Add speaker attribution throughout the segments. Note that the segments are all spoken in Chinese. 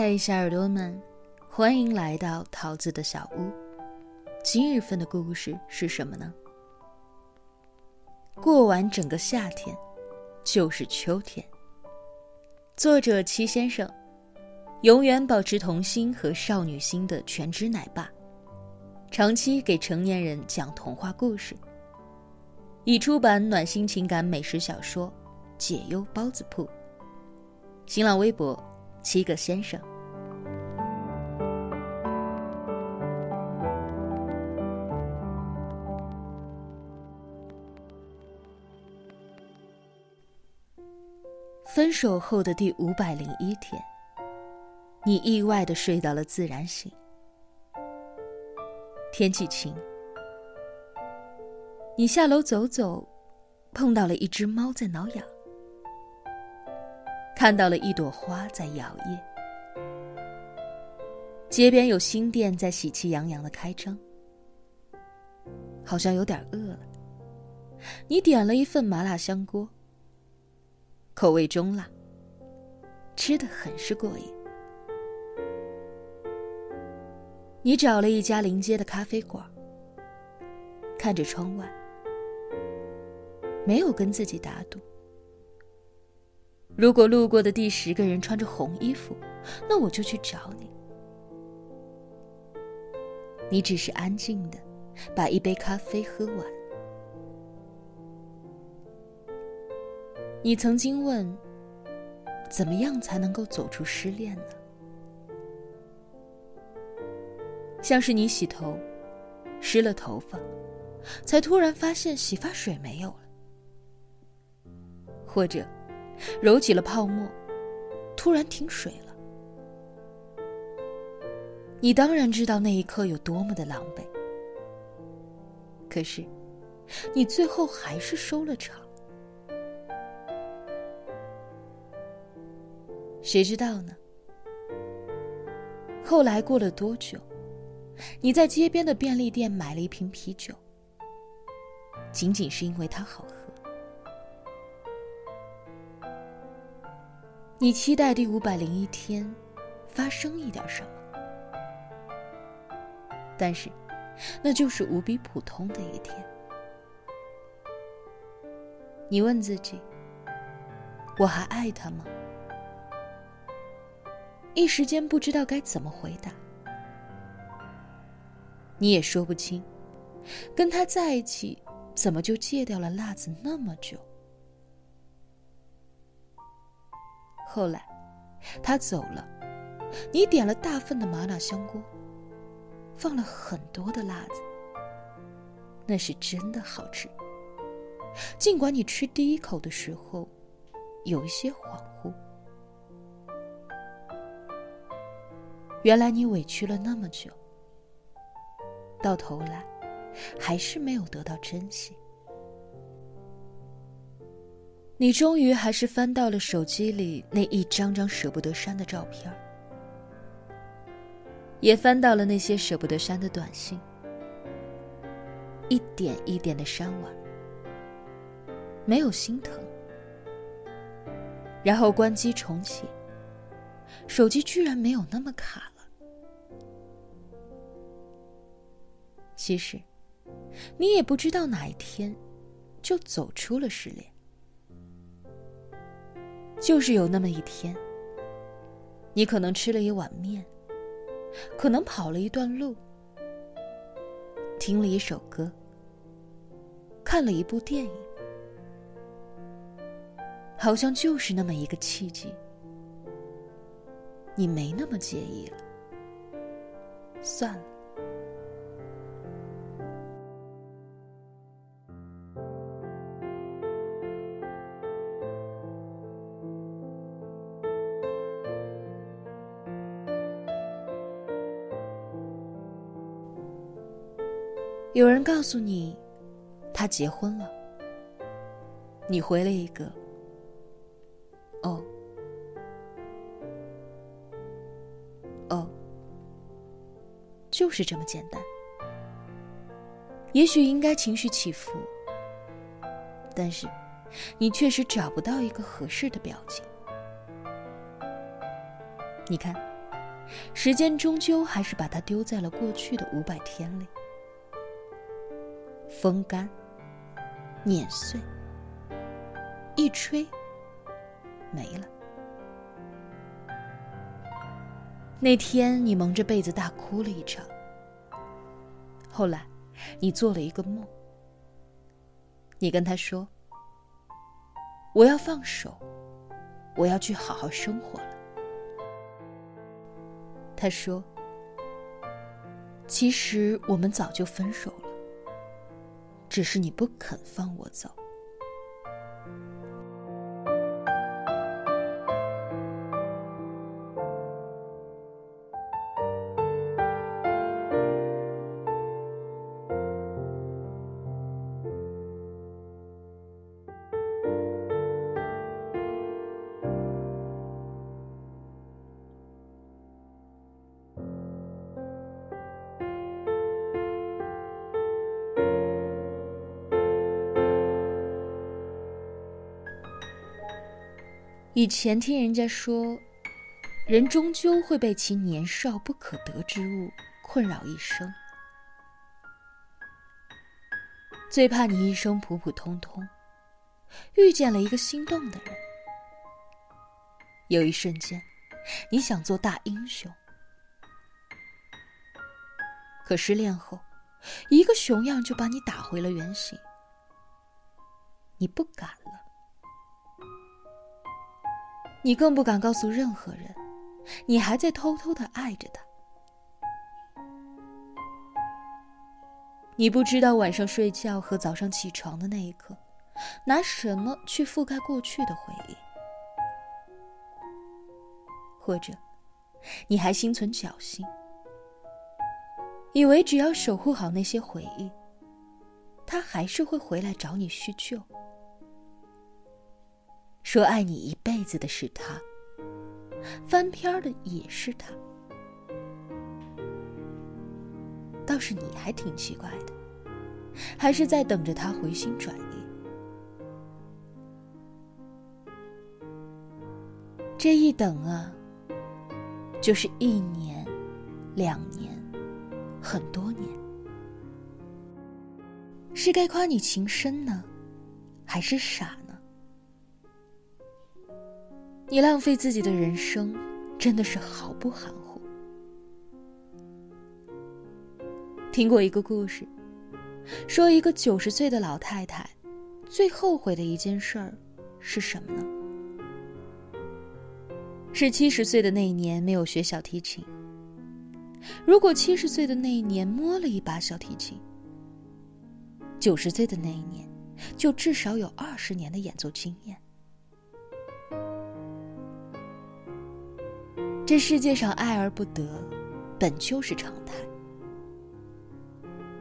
Speaker 1: 嗨，小耳朵们，欢迎来到桃子的小屋。今日份的故事是什么呢？过完整个夏天，就是秋天。作者七先生，永远保持童心和少女心的全职奶爸，长期给成年人讲童话故事。已出版暖心情感美食小说《解忧包子铺》。新浪微博。七个先生，分手后的第五百零一天，你意外的睡到了自然醒。天气晴，你下楼走走，碰到了一只猫在挠痒。看到了一朵花在摇曳，街边有新店在喜气洋洋的开张，好像有点饿了。你点了一份麻辣香锅，口味中辣，吃的很是过瘾。你找了一家临街的咖啡馆，看着窗外，没有跟自己打赌。如果路过的第十个人穿着红衣服，那我就去找你。你只是安静的把一杯咖啡喝完。你曾经问：怎么样才能够走出失恋呢？像是你洗头，湿了头发，才突然发现洗发水没有了，或者。揉起了泡沫，突然停水了。你当然知道那一刻有多么的狼狈，可是，你最后还是收了场。谁知道呢？后来过了多久，你在街边的便利店买了一瓶啤酒，仅仅是因为它好喝。你期待第五百零一天发生一点什么，但是那就是无比普通的一天。你问自己：我还爱他吗？一时间不知道该怎么回答。你也说不清，跟他在一起怎么就戒掉了辣子那么久。后来，他走了，你点了大份的麻辣香锅，放了很多的辣子，那是真的好吃。尽管你吃第一口的时候有一些恍惚，原来你委屈了那么久，到头来还是没有得到珍惜。你终于还是翻到了手机里那一张张舍不得删的照片也翻到了那些舍不得删的短信，一点一点的删完，没有心疼，然后关机重启，手机居然没有那么卡了。其实，你也不知道哪一天，就走出了失恋。就是有那么一天，你可能吃了一碗面，可能跑了一段路，听了一首歌，看了一部电影，好像就是那么一个契机，你没那么介意了，算了。有人告诉你，他结婚了。你回了一个“哦，”，就是这么简单。也许应该情绪起伏，但是你确实找不到一个合适的表情。你看，时间终究还是把它丢在了过去的五百天里，风干，碾碎，一吹，没了。那天你蒙着被子大哭了一场，后来，你做了一个梦，你跟他说：“我要放手，我要去好好生活了。”他说：“其实我们早就分手了，只是你不肯放我走。”以前听人家说，人终究会被其年少不可得之物困扰一生。最怕你一生普普通通，遇见了一个心动的人，有一瞬间，你想做大英雄，可失恋后，一个熊样就把你打回了原形，你不敢了。你更不敢告诉任何人，你还在偷偷的爱着他。你不知道晚上睡觉和早上起床的那一刻，拿什么去覆盖过去的回忆？或者，你还心存侥幸，以为只要守护好那些回忆，他还是会回来找你叙旧。说爱你一辈子的是他，翻篇的也是他，倒是你还挺奇怪的，还是在等着他回心转意。这一等啊，就是一年、两年、很多年，是该夸你情深呢，还是傻？你浪费自己的人生，真的是毫不含糊。听过一个故事，说一个九十岁的老太太，最后悔的一件事儿是什么呢？是七十岁的那一年没有学小提琴。如果七十岁的那一年摸了一把小提琴，九十岁的那一年，就至少有二十年的演奏经验。这世界上爱而不得，本就是常态。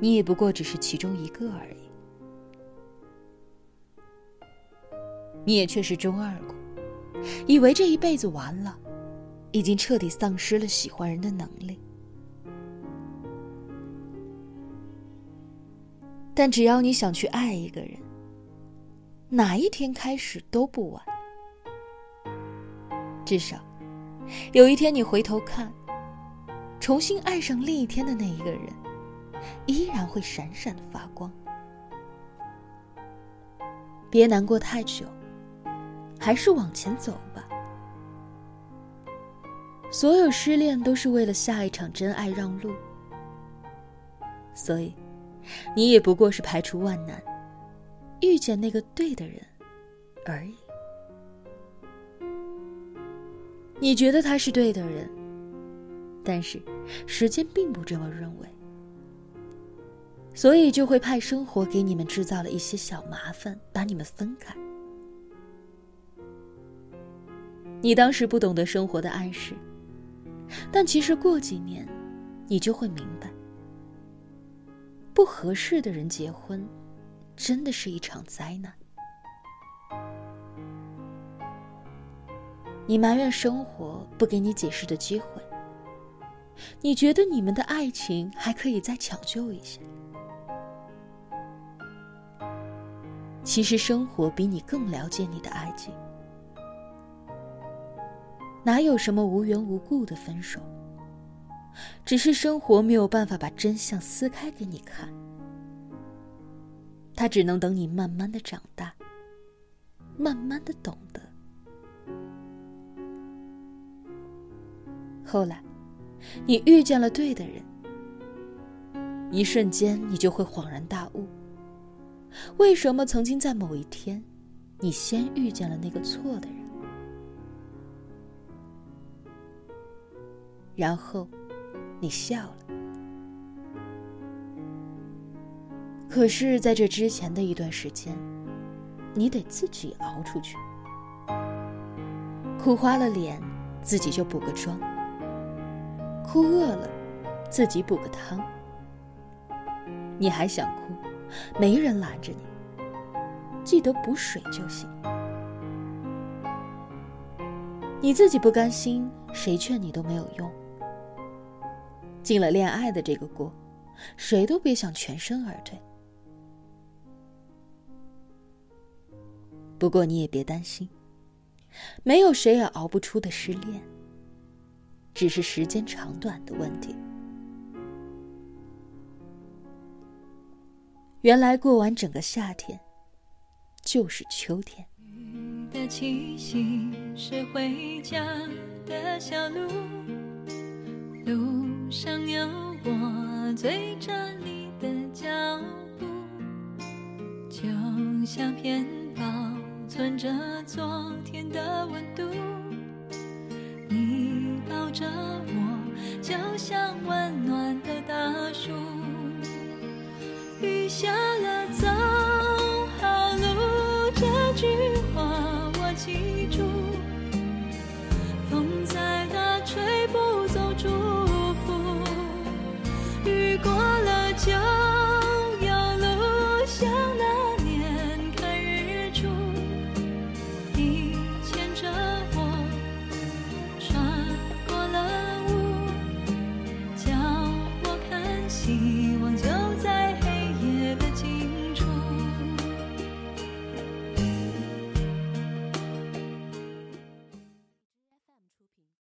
Speaker 1: 你也不过只是其中一个而已。你也确实中二过，以为这一辈子完了，已经彻底丧失了喜欢人的能力。但只要你想去爱一个人，哪一天开始都不晚。至少。有一天，你回头看，重新爱上另一天的那一个人，依然会闪闪的发光。别难过太久，还是往前走吧。所有失恋都是为了下一场真爱让路，所以，你也不过是排除万难，遇见那个对的人而已。你觉得他是对的人，但是时间并不这么认为，所以就会派生活给你们制造了一些小麻烦，把你们分开。你当时不懂得生活的暗示，但其实过几年，你就会明白，不合适的人结婚，真的是一场灾难。你埋怨生活不给你解释的机会，你觉得你们的爱情还可以再抢救一下。其实生活比你更了解你的爱情，哪有什么无缘无故的分手？只是生活没有办法把真相撕开给你看，它只能等你慢慢的长大，慢慢的懂得。后来，你遇见了对的人，一瞬间你就会恍然大悟：为什么曾经在某一天，你先遇见了那个错的人？然后，你笑了。可是，在这之前的一段时间，你得自己熬出去。哭花了脸，自己就补个妆；哭饿了，自己补个汤。你还想哭，没人拦着你，记得补水就行。你自己不甘心，谁劝你都没有用。进了恋爱的这个锅，谁都别想全身而退。不过你也别担心，没有谁也熬不出的失恋，只是时间长短的问题。原来过完整个夏天，就是秋天。的气息是回家的小路，路。上有我追着你的脚步，就像片保存着昨天的温度。着我，就像温暖